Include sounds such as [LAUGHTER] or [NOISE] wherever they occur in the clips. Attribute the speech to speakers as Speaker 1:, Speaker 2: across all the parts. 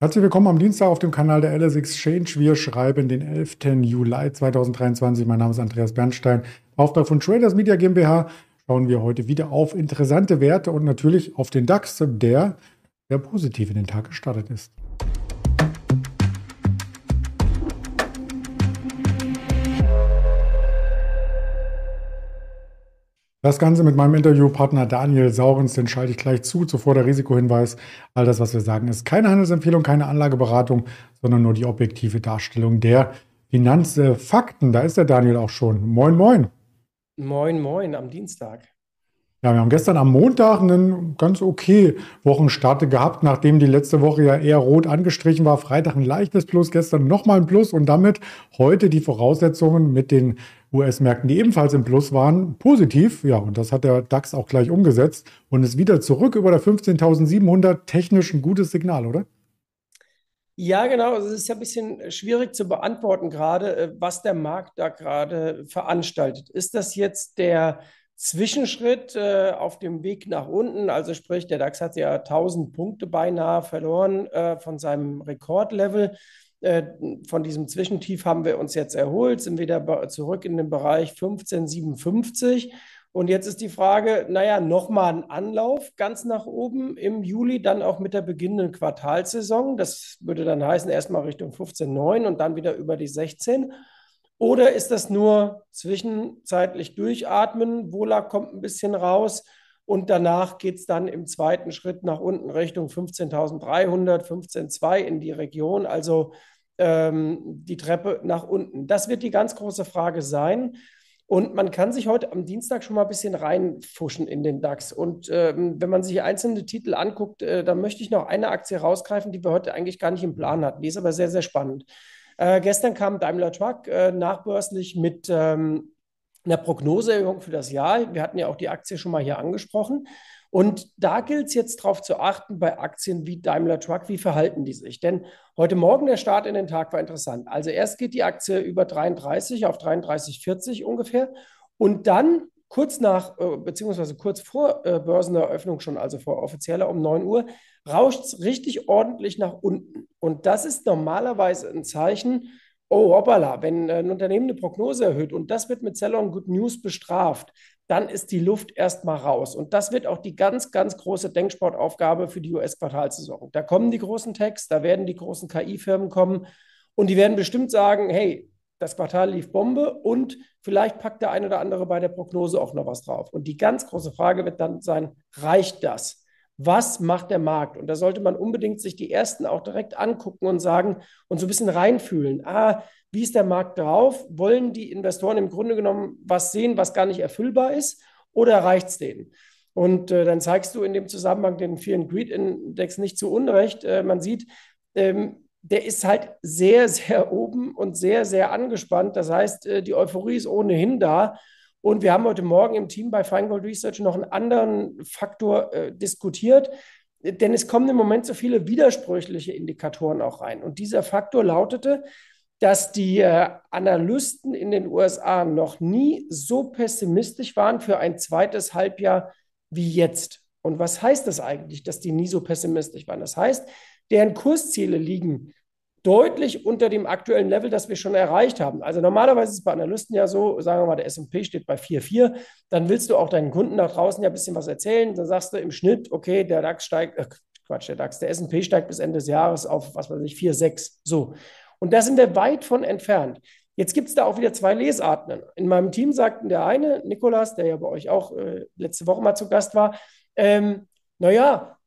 Speaker 1: Herzlich willkommen am Dienstag auf dem Kanal der LS Exchange. Wir schreiben den 11. Juli 2023. Mein Name ist Andreas Bernstein. Auftrag von Traders Media GmbH schauen wir heute wieder auf interessante Werte und natürlich auf den DAX, der sehr positiv in den Tag gestartet ist. Das Ganze mit meinem Interviewpartner Daniel Saurens, den schalte ich gleich zu. Zuvor der Risikohinweis. All das, was wir sagen, ist keine Handelsempfehlung, keine Anlageberatung, sondern nur die objektive Darstellung der Finanzfakten. Da ist der Daniel auch schon. Moin, moin.
Speaker 2: Moin, moin am Dienstag.
Speaker 1: Ja, wir haben gestern am Montag einen ganz okay Wochenstart gehabt, nachdem die letzte Woche ja eher rot angestrichen war. Freitag ein leichtes Plus, gestern nochmal ein Plus und damit heute die Voraussetzungen mit den US-Märkten, die ebenfalls im Plus waren, positiv. Ja, und das hat der DAX auch gleich umgesetzt und ist wieder zurück über der 15.700. Technisch ein gutes Signal, oder?
Speaker 2: Ja, genau. Also es ist ja ein bisschen schwierig zu beantworten gerade, äh, was der Markt da gerade veranstaltet. Ist das jetzt der Zwischenschritt äh, auf dem Weg nach unten. Also sprich, der DAX hat ja 1000 Punkte beinahe verloren äh, von seinem Rekordlevel. Äh, von diesem Zwischentief haben wir uns jetzt erholt, sind wieder zurück in den Bereich 1557. Und jetzt ist die Frage, naja, nochmal ein Anlauf ganz nach oben im Juli, dann auch mit der beginnenden Quartalsaison. Das würde dann heißen, erstmal Richtung 15,9 und dann wieder über die 16. Oder ist das nur zwischenzeitlich durchatmen? Wohler kommt ein bisschen raus und danach geht es dann im zweiten Schritt nach unten Richtung 15.300, 15.2 in die Region, also ähm, die Treppe nach unten. Das wird die ganz große Frage sein. Und man kann sich heute am Dienstag schon mal ein bisschen reinfuschen in den DAX. Und ähm, wenn man sich einzelne Titel anguckt, äh, dann möchte ich noch eine Aktie rausgreifen, die wir heute eigentlich gar nicht im Plan hatten. Die ist aber sehr, sehr spannend. Äh, gestern kam Daimler Truck äh, nachbörslich mit ähm, einer Prognoseerhöhung für das Jahr. Wir hatten ja auch die Aktie schon mal hier angesprochen. Und da gilt es jetzt darauf zu achten bei Aktien wie Daimler Truck, wie verhalten die sich? Denn heute Morgen der Start in den Tag war interessant. Also erst geht die Aktie über 33 auf 33,40 ungefähr. Und dann kurz nach, äh, beziehungsweise kurz vor äh, Börseneröffnung schon, also vor offizieller um 9 Uhr, rauscht es richtig ordentlich nach unten. Und das ist normalerweise ein Zeichen, oh hoppala, wenn äh, ein Unternehmen eine Prognose erhöht und das wird mit Seller und Good News bestraft, dann ist die Luft erstmal raus. Und das wird auch die ganz, ganz große Denksportaufgabe für die US-Quartalsaison. Da kommen die großen Techs, da werden die großen KI-Firmen kommen und die werden bestimmt sagen, hey, das Quartal lief Bombe und vielleicht packt der eine oder andere bei der Prognose auch noch was drauf. Und die ganz große Frage wird dann sein, reicht das? Was macht der Markt? Und da sollte man unbedingt sich die ersten auch direkt angucken und sagen und so ein bisschen reinfühlen. Ah, wie ist der Markt drauf? Wollen die Investoren im Grunde genommen was sehen, was gar nicht erfüllbar ist? Oder reicht es denen? Und äh, dann zeigst du in dem Zusammenhang den Fear and Greed Index nicht zu Unrecht. Äh, man sieht, ähm, der ist halt sehr, [LAUGHS] sehr oben und sehr, sehr angespannt. Das heißt, äh, die Euphorie ist ohnehin da. Und wir haben heute Morgen im Team bei Feingold Research noch einen anderen Faktor äh, diskutiert, denn es kommen im Moment so viele widersprüchliche Indikatoren auch rein. Und dieser Faktor lautete, dass die äh, Analysten in den USA noch nie so pessimistisch waren für ein zweites Halbjahr wie jetzt. Und was heißt das eigentlich, dass die nie so pessimistisch waren? Das heißt, deren Kursziele liegen deutlich unter dem aktuellen Level, das wir schon erreicht haben. Also normalerweise ist es bei Analysten ja so, sagen wir mal, der S&P steht bei 4,4, dann willst du auch deinen Kunden da draußen ja ein bisschen was erzählen, dann sagst du im Schnitt, okay, der DAX steigt, äh, Quatsch, der DAX, der S&P steigt bis Ende des Jahres auf, was weiß ich, 4,6, so. Und da sind wir weit von entfernt. Jetzt gibt es da auch wieder zwei Lesarten. In meinem Team sagten der eine, Nikolas, der ja bei euch auch äh, letzte Woche mal zu Gast war, ähm, naja,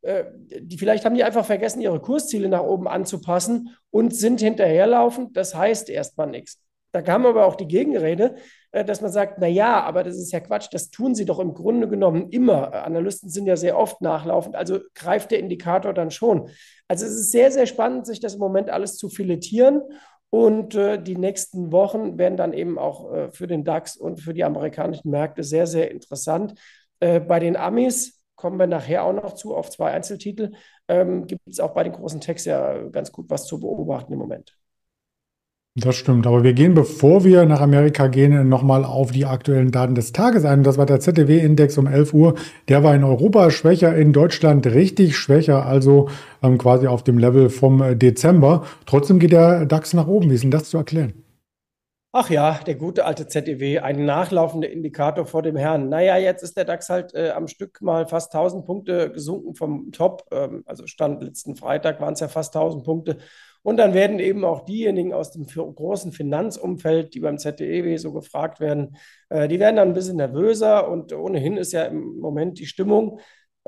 Speaker 2: die, vielleicht haben die einfach vergessen, ihre Kursziele nach oben anzupassen und sind hinterherlaufend. Das heißt erstmal nichts. Da kam aber auch die Gegenrede, äh, dass man sagt, na ja, aber das ist ja Quatsch, das tun sie doch im Grunde genommen immer. Analysten sind ja sehr oft nachlaufend, also greift der Indikator dann schon. Also es ist sehr, sehr spannend, sich das im Moment alles zu filetieren und äh, die nächsten Wochen werden dann eben auch äh, für den DAX und für die amerikanischen Märkte sehr, sehr interessant. Äh, bei den Amis kommen wir nachher auch noch zu, auf zwei Einzeltitel, ähm, gibt es auch bei den großen Techs ja ganz gut was zu beobachten im Moment.
Speaker 1: Das stimmt, aber wir gehen, bevor wir nach Amerika gehen, nochmal auf die aktuellen Daten des Tages ein. Das war der ZDW-Index um 11 Uhr. Der war in Europa schwächer, in Deutschland richtig schwächer, also ähm, quasi auf dem Level vom Dezember. Trotzdem geht der DAX nach oben. Wie ist denn das zu erklären?
Speaker 2: Ach ja, der gute alte ZDW, ein nachlaufender Indikator vor dem Herrn. Naja, jetzt ist der DAX halt äh, am Stück mal fast 1000 Punkte gesunken vom Top. Ähm, also Stand letzten Freitag waren es ja fast 1000 Punkte. Und dann werden eben auch diejenigen aus dem großen Finanzumfeld, die beim ZDEW so gefragt werden, äh, die werden dann ein bisschen nervöser. Und ohnehin ist ja im Moment die Stimmung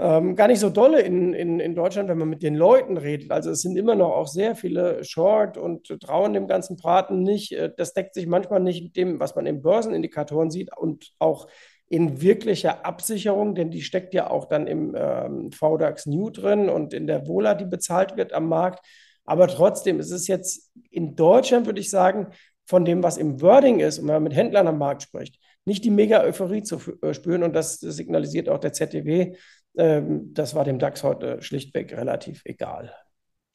Speaker 2: ähm, gar nicht so dolle in, in, in Deutschland, wenn man mit den Leuten redet. Also es sind immer noch auch sehr viele Short und trauen dem ganzen Braten nicht. Äh, das deckt sich manchmal nicht mit dem, was man in Börsenindikatoren sieht und auch in wirklicher Absicherung, denn die steckt ja auch dann im ähm, VDAX New drin und in der Vola, die bezahlt wird am Markt. Aber trotzdem, es ist jetzt in Deutschland, würde ich sagen, von dem, was im Wording ist, und wenn man mit Händlern am Markt spricht, nicht die mega Euphorie zu äh, spüren. Und das signalisiert auch der ZDW. Ähm, das war dem DAX heute schlichtweg relativ egal.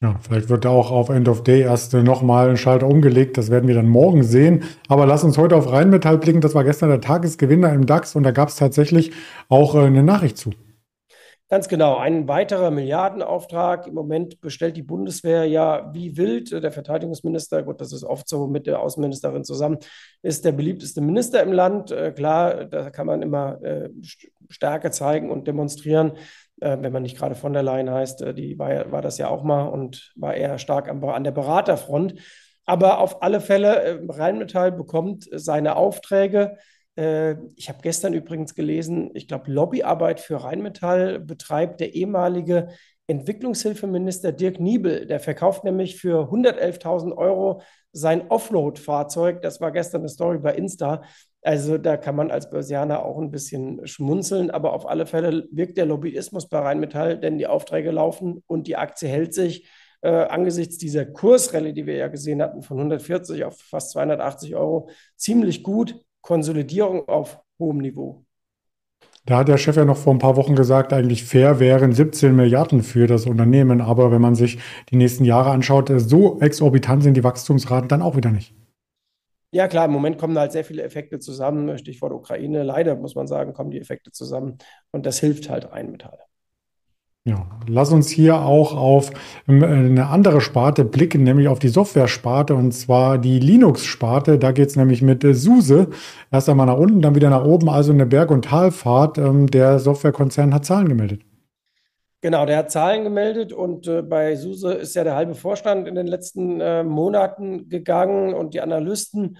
Speaker 1: Ja, vielleicht wird da auch auf End of Day erst nochmal ein Schalter umgelegt. Das werden wir dann morgen sehen. Aber lass uns heute auf Rheinmetall blicken. Das war gestern der Tagesgewinner im DAX und da gab es tatsächlich auch äh, eine Nachricht zu.
Speaker 2: Ganz genau. Ein weiterer Milliardenauftrag. Im Moment bestellt die Bundeswehr ja wie wild. Der Verteidigungsminister, gut, das ist oft so mit der Außenministerin zusammen, ist der beliebteste Minister im Land. Äh, klar, da kann man immer äh, Stärke zeigen und demonstrieren, äh, wenn man nicht gerade von der Leyen heißt. Die war, war das ja auch mal und war eher stark an, der Beraterfront. Aber auf alle Fälle, Rheinmetall bekommt seine Aufträge ich habe gestern übrigens gelesen, ich glaube, Lobbyarbeit für Rheinmetall betreibt der ehemalige Entwicklungshilfeminister Dirk Niebel. Der verkauft nämlich für 111.000 Euro sein Offroad-Fahrzeug. Das war gestern eine Story bei Insta. Also da kann man als Börsianer auch ein bisschen schmunzeln, aber auf alle Fälle wirkt der Lobbyismus bei Rheinmetall, denn die Aufträge laufen und die Aktie hält sich. Äh, angesichts dieser Kursrallye, die wir ja gesehen hatten, von 140 auf fast 280 Euro, ziemlich gut. Konsolidierung auf hohem Niveau.
Speaker 1: Da hat der Chef ja noch vor ein paar Wochen gesagt, eigentlich fair wären 17 Milliarden für das Unternehmen. Aber wenn man sich die nächsten Jahre anschaut, so exorbitant sind die Wachstumsraten dann auch wieder nicht.
Speaker 2: Ja, klar, im Moment kommen halt sehr viele Effekte zusammen. Stichwort Ukraine. Leider muss man sagen, kommen die Effekte zusammen. Und das hilft halt Rheinmetall.
Speaker 1: Ja, lass uns hier auch auf ähm, eine andere Sparte blicken, nämlich auf die Software-Sparte und zwar die Linux-Sparte. Da geht's nämlich mit äh, SUSE erst einmal nach unten, dann wieder nach oben, also eine Berg- und Talfahrt. Ähm, der Softwarekonzern hat Zahlen gemeldet.
Speaker 2: Genau, der hat Zahlen gemeldet und äh, bei SUSE ist ja der halbe Vorstand in den letzten äh, Monaten gegangen und die Analysten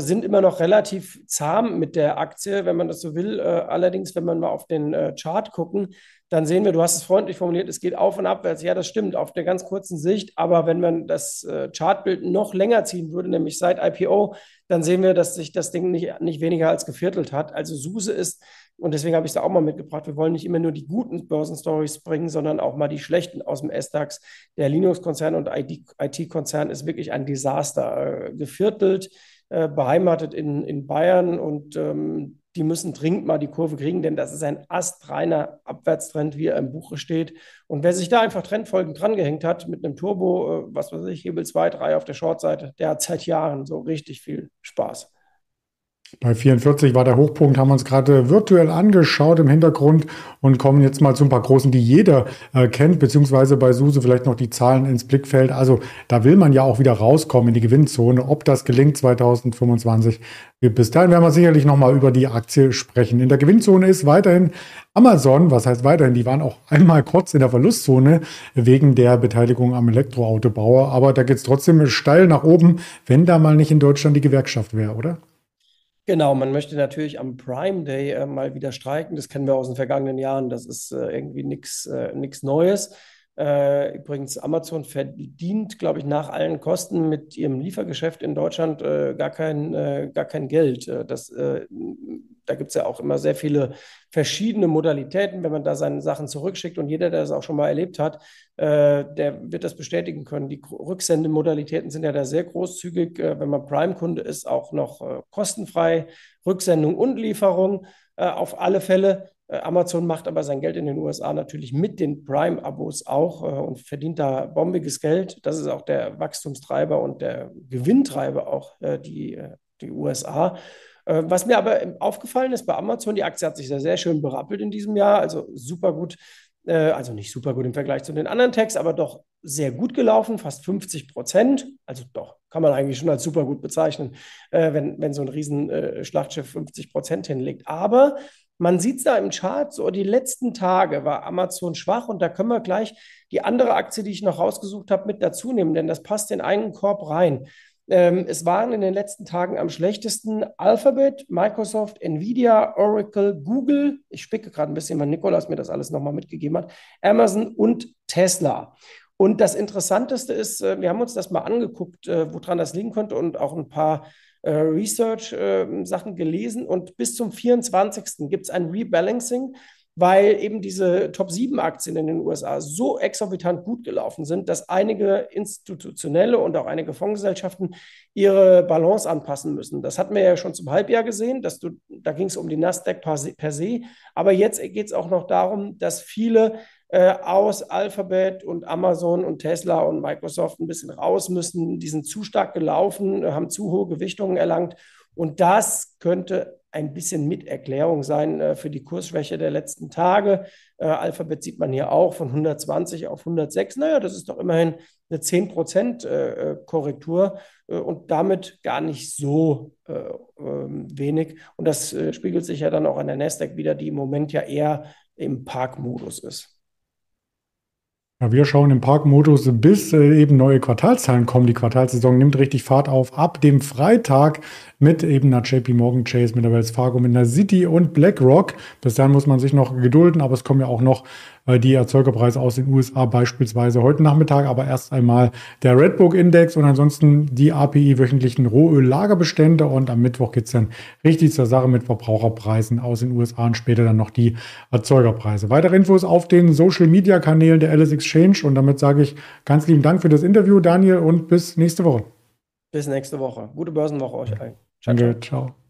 Speaker 2: sind immer noch relativ zahm mit der Aktie, wenn man das so will. Äh, allerdings, wenn man mal auf den äh, Chart gucken, dann sehen wir, du hast es freundlich formuliert, es geht auf und abwärts. Ja, das stimmt, auf der ganz kurzen Sicht. Aber wenn man das Chartbild noch länger ziehen würde, nämlich seit IPO, dann sehen wir, dass sich das Ding nicht, nicht weniger als geviertelt hat. Also SUSE ist, und deswegen habe ich es da auch mal mitgebracht, wir wollen nicht immer nur die guten Börsenstories bringen, sondern auch mal die schlechten aus dem S-DAX. Der Linux-Konzern und IT-Konzern ist wirklich ein Desaster. Geviertelt äh, beheimatet in, in Bayern und ähm, die müssen dringend mal die Kurve kriegen, denn das ist ein astreiner Abwärtstrend, wie er im Buche steht. Und wer sich da einfach trendfolgend drangehängt hat mit einem Turbo, äh, was weiß ich, Hebel 2, 3 auf der Shortseite, der hat seit Jahren so richtig viel Spaß.
Speaker 1: Bei 44 war der Hochpunkt, haben wir uns gerade virtuell angeschaut im Hintergrund und kommen jetzt mal zu ein paar großen, die jeder äh, kennt, beziehungsweise bei SUSE vielleicht noch die Zahlen ins Blickfeld. Also da will man ja auch wieder rauskommen in die Gewinnzone. Ob das gelingt 2025, bis dahin werden wir sicherlich nochmal über die Aktie sprechen. In der Gewinnzone ist weiterhin Amazon, was heißt weiterhin, die waren auch einmal kurz in der Verlustzone wegen der Beteiligung am Elektroautobauer, aber da geht es trotzdem steil nach oben, wenn da mal nicht in Deutschland die Gewerkschaft wäre, oder?
Speaker 2: Genau, man möchte natürlich am Prime Day äh, mal wieder streiken. Das kennen wir aus den vergangenen Jahren. Das ist äh, irgendwie nichts äh, Neues. Äh, übrigens, Amazon verdient, glaube ich, nach allen Kosten mit ihrem Liefergeschäft in Deutschland äh, gar, kein, äh, gar kein Geld. das da gibt es ja auch immer sehr viele verschiedene Modalitäten, wenn man da seine Sachen zurückschickt. Und jeder, der das auch schon mal erlebt hat, äh, der wird das bestätigen können. Die Rücksendemodalitäten sind ja da sehr großzügig. Äh, wenn man Prime-Kunde ist, auch noch äh, kostenfrei Rücksendung und Lieferung äh, auf alle Fälle. Äh, Amazon macht aber sein Geld in den USA natürlich mit den Prime-Abos auch äh, und verdient da bombiges Geld. Das ist auch der Wachstumstreiber und der Gewinntreiber auch äh, die, die USA. Was mir aber aufgefallen ist bei Amazon, die Aktie hat sich sehr, sehr schön berappelt in diesem Jahr, also super gut, also nicht super gut im Vergleich zu den anderen Techs, aber doch sehr gut gelaufen, fast 50 Prozent. Also doch, kann man eigentlich schon als super gut bezeichnen, wenn, wenn so ein Riesenschlachtschiff 50 Prozent hinlegt. Aber man sieht es da im Chart, so die letzten Tage war Amazon schwach und da können wir gleich die andere Aktie, die ich noch rausgesucht habe, mit dazu nehmen, denn das passt in einen Korb rein. Ähm, es waren in den letzten Tagen am schlechtesten Alphabet, Microsoft, Nvidia, Oracle, Google. Ich spicke gerade ein bisschen, weil Nikolas mir das alles nochmal mitgegeben hat. Amazon und Tesla. Und das Interessanteste ist, äh, wir haben uns das mal angeguckt, äh, woran das liegen könnte und auch ein paar Research-Sachen äh, gelesen und bis zum 24. gibt es ein Rebalancing, weil eben diese Top-7-Aktien in den USA so exorbitant gut gelaufen sind, dass einige institutionelle und auch einige Fondsgesellschaften ihre Balance anpassen müssen. Das hatten wir ja schon zum Halbjahr gesehen, dass du, da ging es um die Nasdaq per se. aber jetzt geht es auch noch darum, dass viele äh, aus Alphabet und Amazon und Tesla und Microsoft ein bisschen raus müssen. Die sind zu stark gelaufen, haben zu hohe Gewichtungen erlangt. Und das könnte ein bisschen Miterklärung sein äh, für die Kursschwäche der letzten Tage. Äh, Alphabet sieht man hier auch von 120 auf 106. Naja, das ist doch immerhin eine 10% äh, äh, Korrektur äh, und damit gar nicht so äh, ähm, wenig. Und das spiegelt sich ja dann auch an der Nasdaq wieder, die im Moment ja eher im Parkmodus ist.
Speaker 1: Ja, wir schauen im Parkmodus, bis äh, eben neue Quartalszahlen kommen. Die Quartalsaison nimmt richtig Fahrt auf. Ab dem Freitag mit eben einer JP Morgan Chase, mit der Wells Fargo, mit einer City und BlackRock. Bis dahin muss man sich noch gedulden, aber es kommen ja auch noch äh, die Erzeugerpreise aus den USA beispielsweise heute Nachmittag, aber erst einmal der Redbook Index und ansonsten die API wöchentlichen Rohöllagerbestände und am Mittwoch geht's dann richtig zur Sache mit Verbraucherpreisen aus den USA und später dann noch die Erzeugerpreise. Weitere Infos auf den Social Media Kanälen der Alice Exchange und damit sage ich ganz lieben Dank für das Interview, Daniel, und bis nächste Woche.
Speaker 2: Bis nächste Woche. Gute Börsenwoche euch allen.
Speaker 1: Ciao, Danke, ciao. ciao.